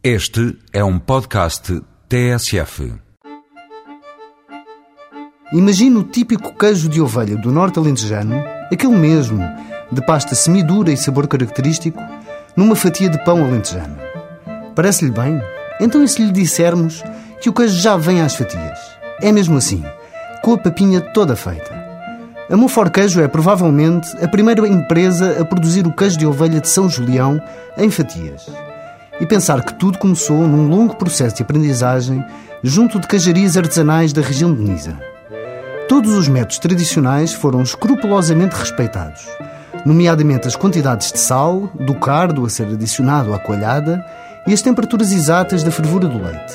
Este é um podcast TSF. Imagina o típico queijo de ovelha do norte alentejano, aquele mesmo, de pasta semidura e sabor característico, numa fatia de pão alentejano. Parece-lhe bem? Então e se lhe dissermos que o queijo já vem às fatias? É mesmo assim, com a papinha toda feita. A Monfort Queijo é provavelmente a primeira empresa a produzir o queijo de ovelha de São Julião em fatias. E pensar que tudo começou num longo processo de aprendizagem junto de queijarias artesanais da região de Nisa. Todos os métodos tradicionais foram escrupulosamente respeitados, nomeadamente as quantidades de sal, do cardo a ser adicionado à coalhada e as temperaturas exatas da fervura do leite.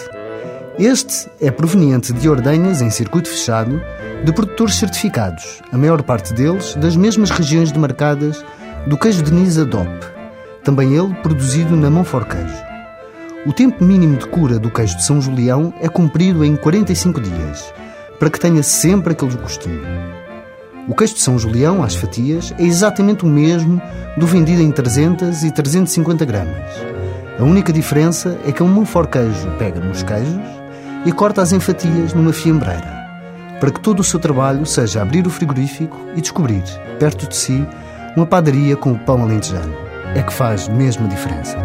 Este é proveniente de ordenhas em circuito fechado de produtores certificados, a maior parte deles das mesmas regiões demarcadas do queijo de Nisa DOP, também ele produzido na Monfort Queijo. O tempo mínimo de cura do queijo de São Julião é cumprido em 45 dias, para que tenha sempre aquele gostinho. O queijo de São Julião, às fatias, é exatamente o mesmo do vendido em 300 e 350 gramas. A única diferença é que o Monfort Queijo pega nos queijos e corta-as em fatias numa fiambreira, para que todo o seu trabalho seja abrir o frigorífico e descobrir, perto de si, uma padaria com o pão alentejano. É que faz mesmo diferença.